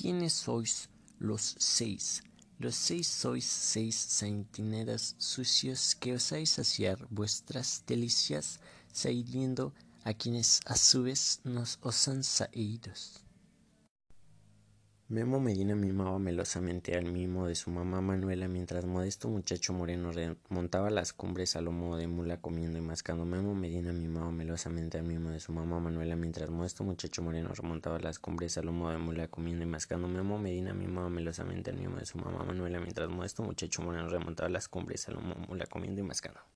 ¿Quiénes sois los seis? Los seis sois seis centinelas sucios que osáis saciar vuestras delicias, sirviendo a quienes a su vez nos osan saídos. Memo Medina mimaba melosamente al mimo de su mamá Manuela mientras modesto muchacho moreno remontaba las cumbres a lomo de mula comiendo y mascando. Memo Medina mimaba melosamente al mimo de su mamá Manuela mientras modesto muchacho moreno remontaba las cumbres a lomo de mula comiendo y mascando. Memo Medina mimaba melosamente al mimo de su mamá Manuela mientras modesto muchacho moreno remontaba las cumbres a lomo de mula comiendo y mascando.